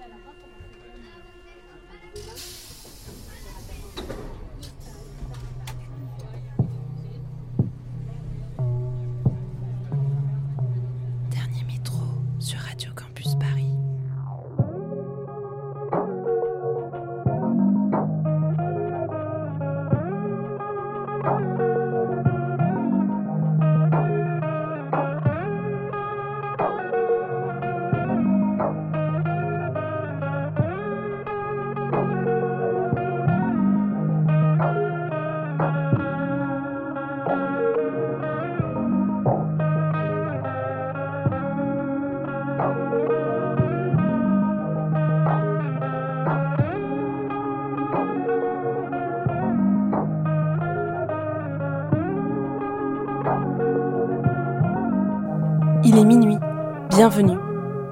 Bienvenue.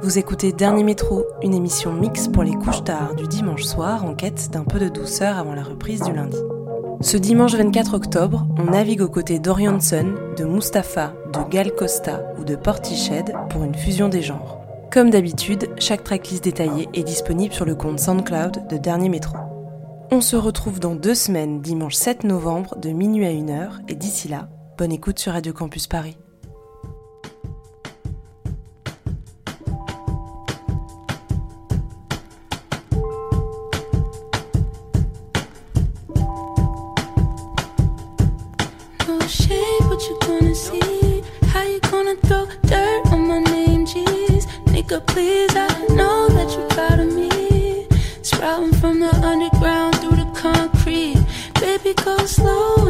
Vous écoutez Dernier Métro, une émission mix pour les couches tard du dimanche soir en quête d'un peu de douceur avant la reprise du lundi. Ce dimanche 24 octobre, on navigue aux côtés d'Orianson, de Mustapha, de Gal Costa ou de Portiched pour une fusion des genres. Comme d'habitude, chaque tracklist détaillée est disponible sur le compte SoundCloud de Dernier Métro. On se retrouve dans deux semaines, dimanche 7 novembre, de minuit à 1h, et d'ici là, bonne écoute sur Radio Campus Paris. Sprouting from the underground through the concrete. Baby, go slow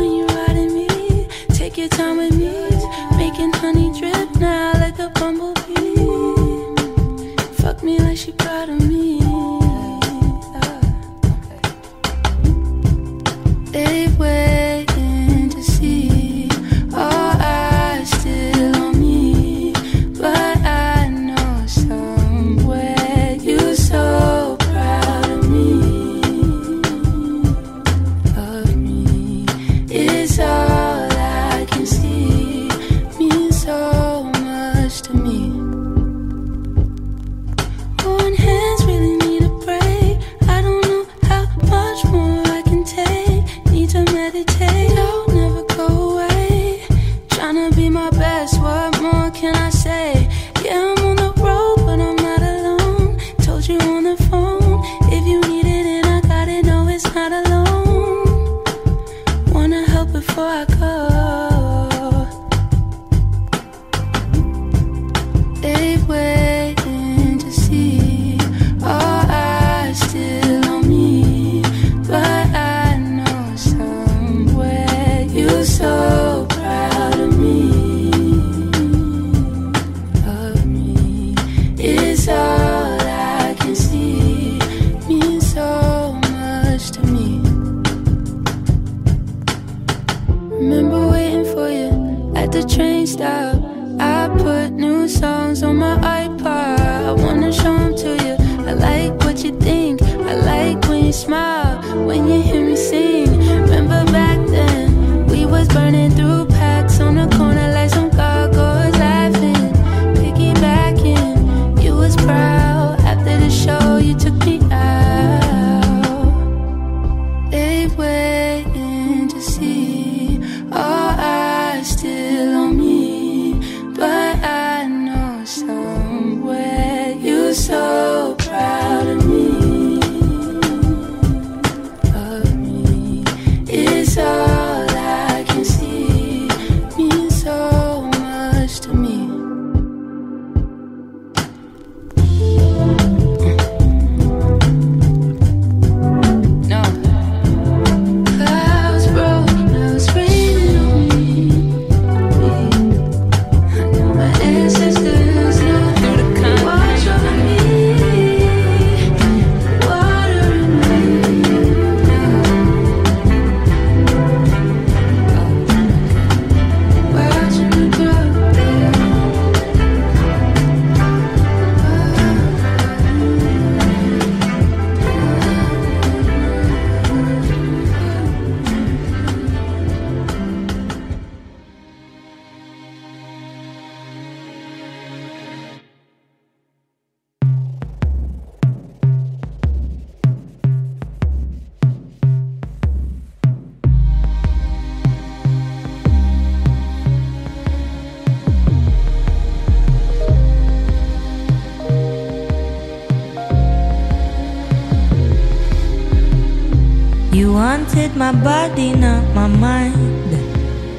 my body, not my mind.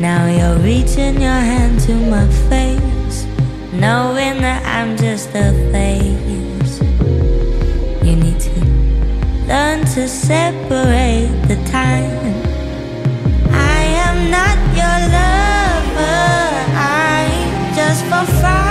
Now you're reaching your hand to my face, knowing that I'm just a phase. You need to learn to separate the time. I am not your lover, I'm just for Friday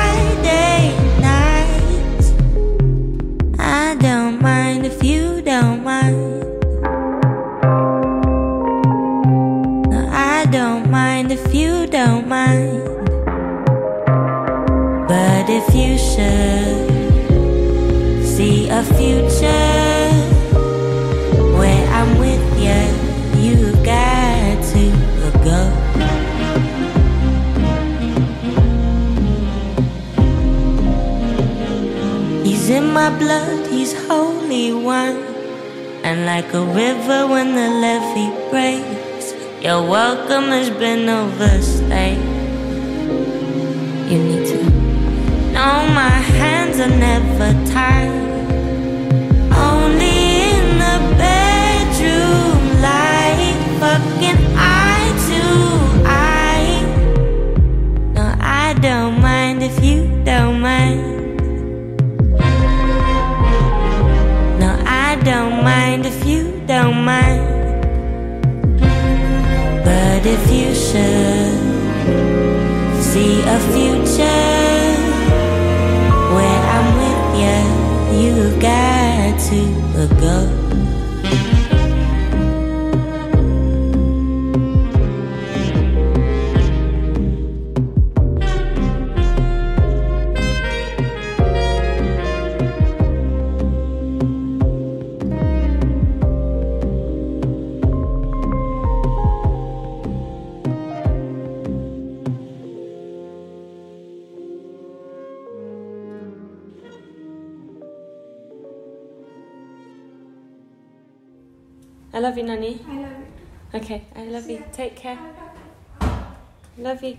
If you should see a future where I'm with you, you got to go. He's in my blood, he's holy one. And like a river when the levee breaks, your welcome has been overstayed. Know my hands are never tied. Only in the bedroom fucking eye to eye. No, I don't mind if you don't mind. No, I don't mind if you don't mind. But if you should see a future you got to go. You, Nanny. I love you. Okay, I love you. Take care. Love you.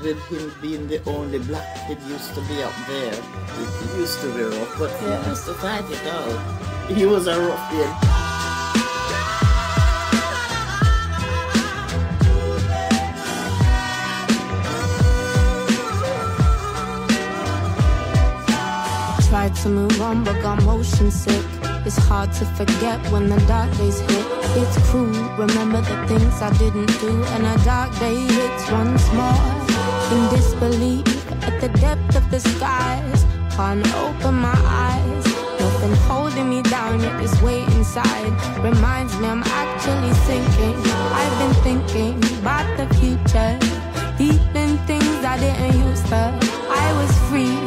With him being the only black kid used to be up there, it used to be rough. But he has to fight it out. He was a rough kid. Tried to move on but got motion sick. It's hard to forget when the dark days hit. It's cruel, remember the things I didn't do. And a dark day hits once more. In disbelief at the depth of the skies. Can't open my eyes. Nothing holding me down, yet this weight inside reminds me I'm actually sinking. I've been thinking about the future, feeling things I didn't used to. I was free,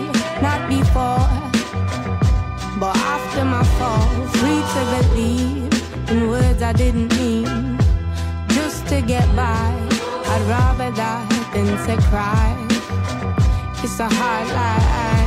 not before. But after my fall, free to believe in words I didn't mean. Just to get by, I'd rather die than to cry. It's a hard life.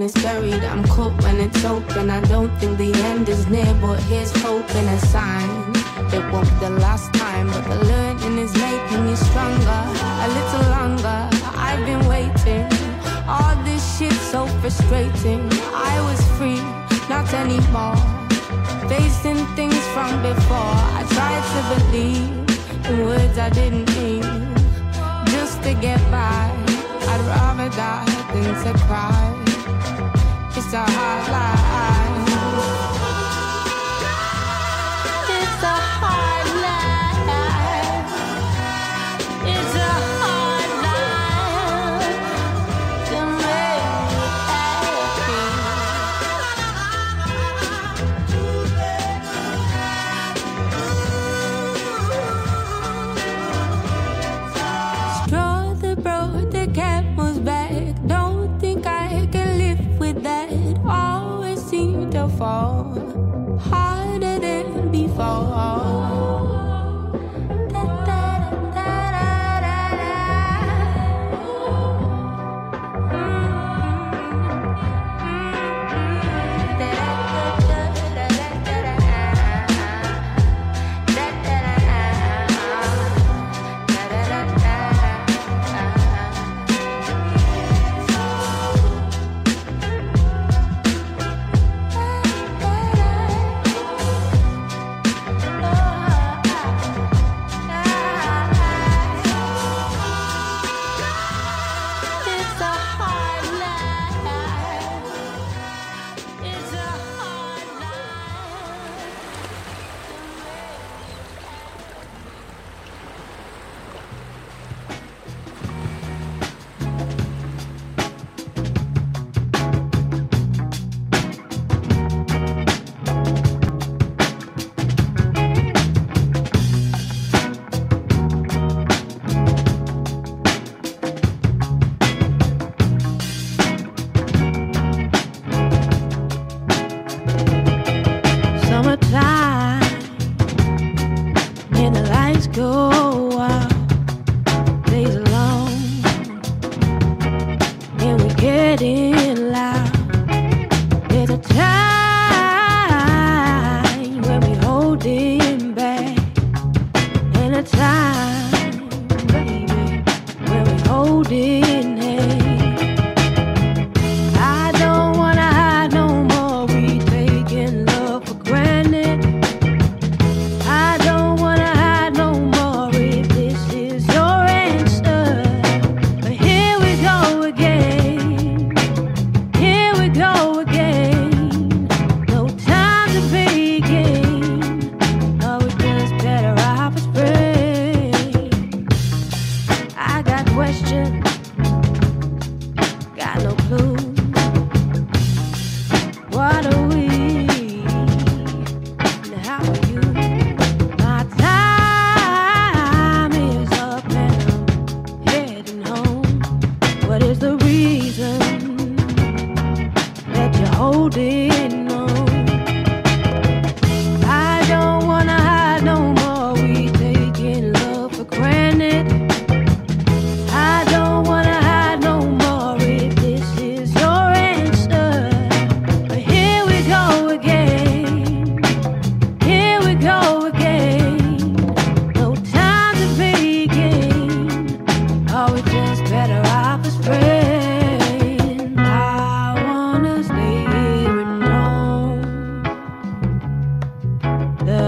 when it's buried. I'm caught when it's open. I don't think the end is near, but here's hope and a sign. It won't be the last time, but the learning is making me stronger. A little longer, I've been waiting. All this shit's so frustrating. I was free, not anymore. Facing things from before, I tried to believe in words I didn't mean. Just to get by, I'd rather die than to cry. It's a hard life.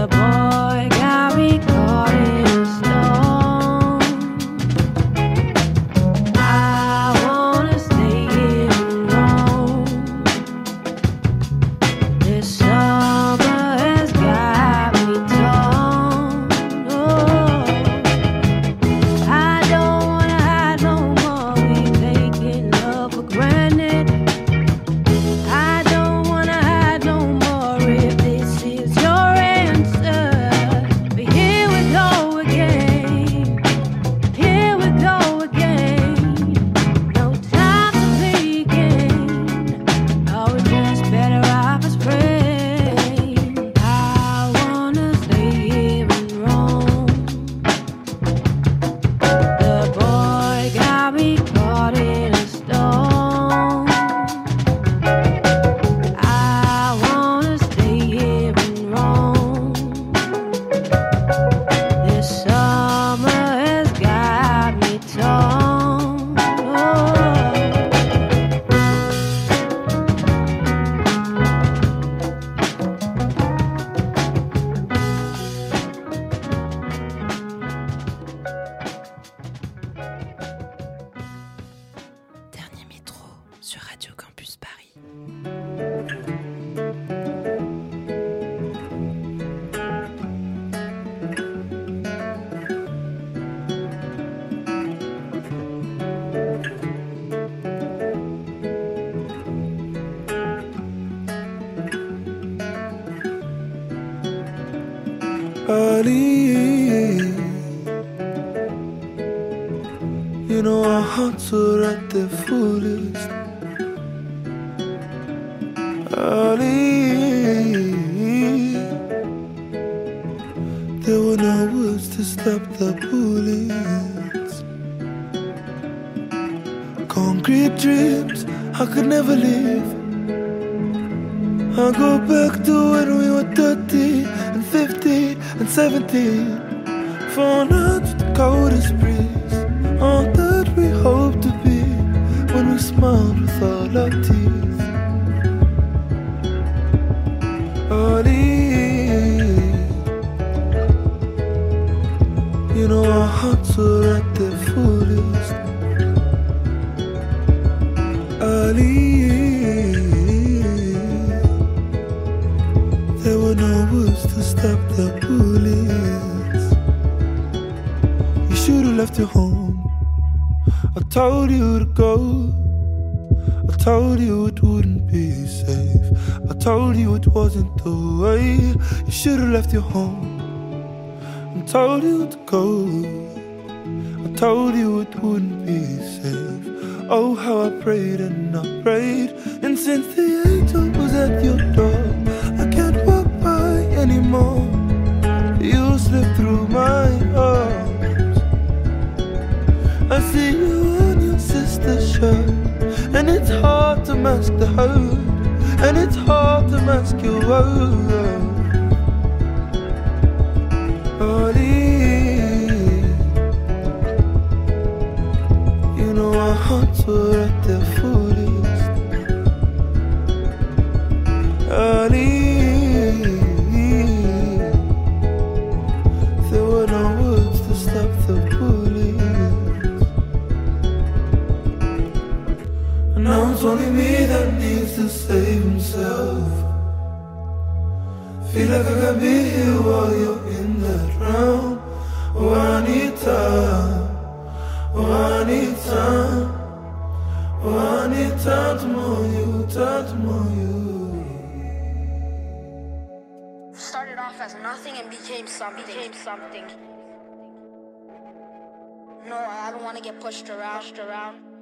the boy. You know our hearts are at their fullest. Ali. There were no words to stop the bullets. Concrete dreams I could never live. I go back to when we were 13 and 15 and 17. Found out the coldest breeze. All smiled with all our teeth. Ali, you know our hearts are at their fullest. Ali. There were no words to stop the bullets. You should have left your home. I told you to go. I told you it wouldn't be safe. I told you it wasn't the way. You should have left your home. I told you to go. I told you it wouldn't be safe. Oh, how I prayed and I prayed. Mask the hurt. And it's hard to mask your words. Became something. Became something. No, I don't want to get pushed around. Pushed around.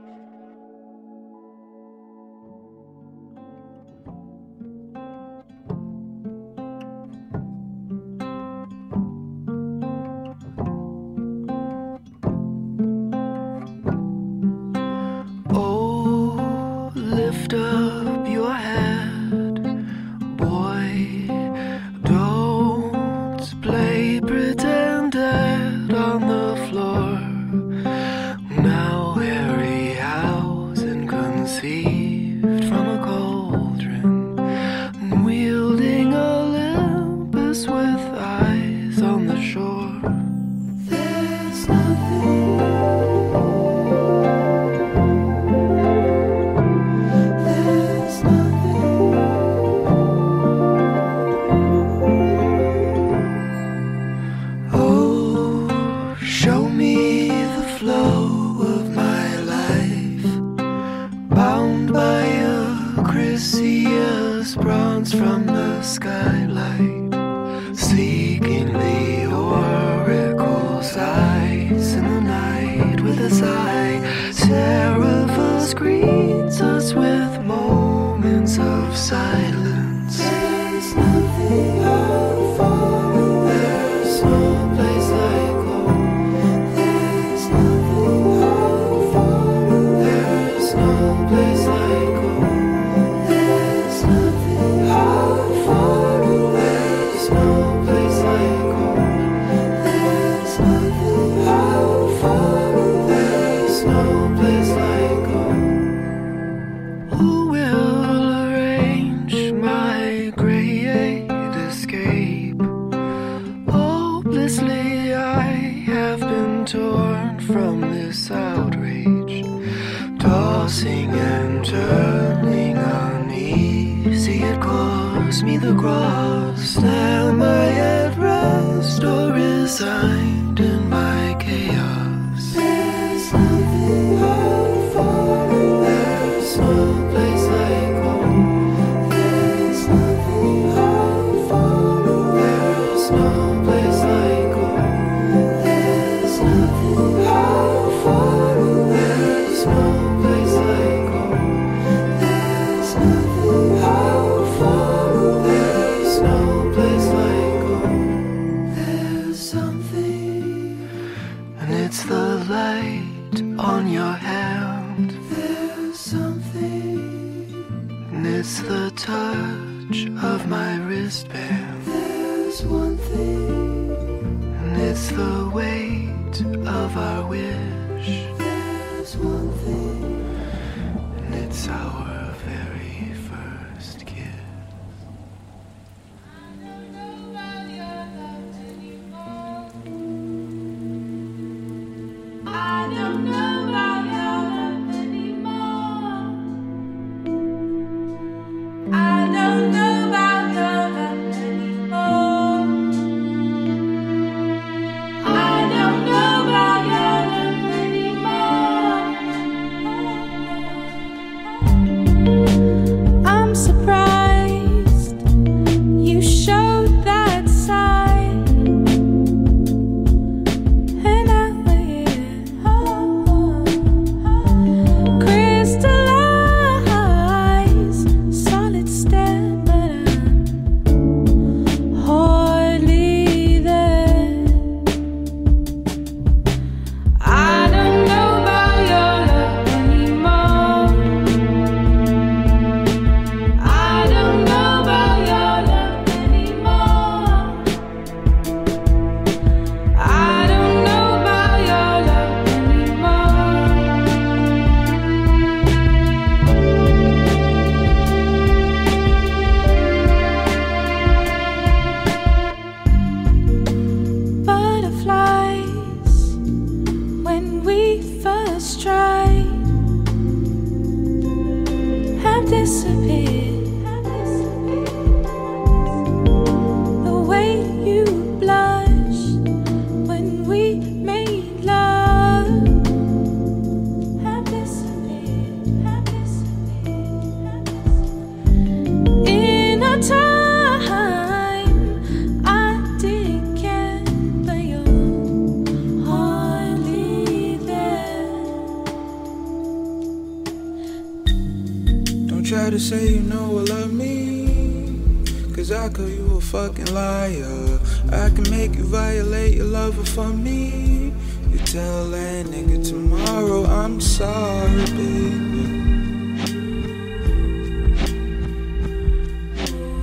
fucking liar. I can make you violate your lover for me. You tell that nigga tomorrow I'm sorry, baby.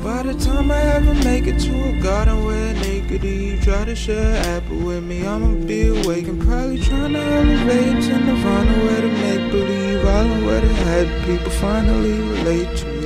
By the time I ever make it to a garden where naked you try to share apple with me, I'ma be awake and probably trying to elevate to Nirvana where to make believe, I don't where to have people finally relate to me.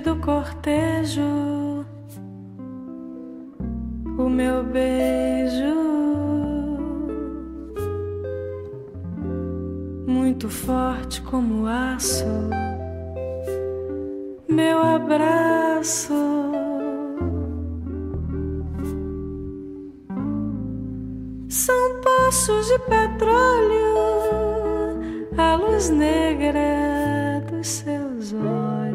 do cortejo o meu beijo muito forte como aço meu abraço. São poços de petróleo a luz negra dos seus olhos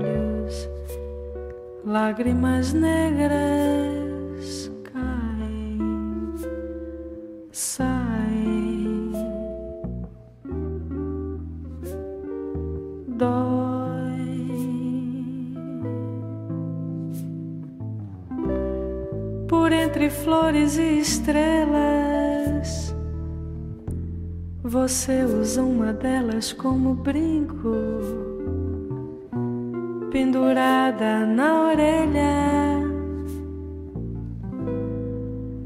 lágrimas negras caem, saem, dói. Por entre flores e estrelas, você usa uma delas como brinco pendurada na orelha.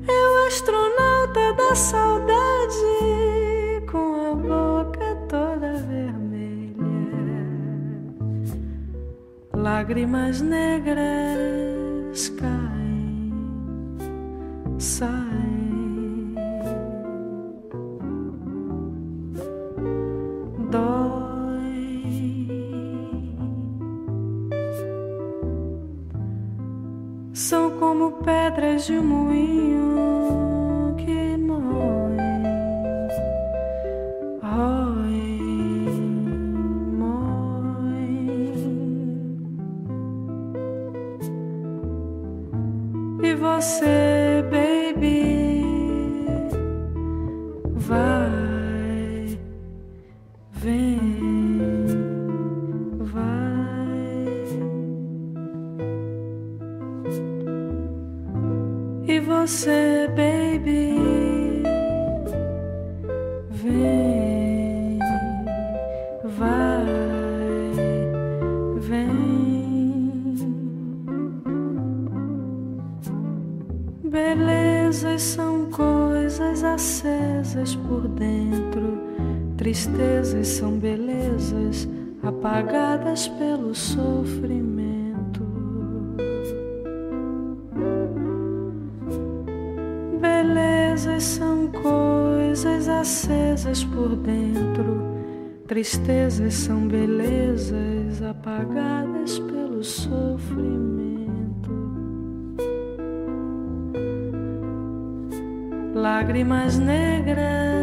É o astronauta da saudade com a boca toda vermelha, lágrimas negras. seja moído. São belezas apagadas pelo sofrimento. lágrimas negras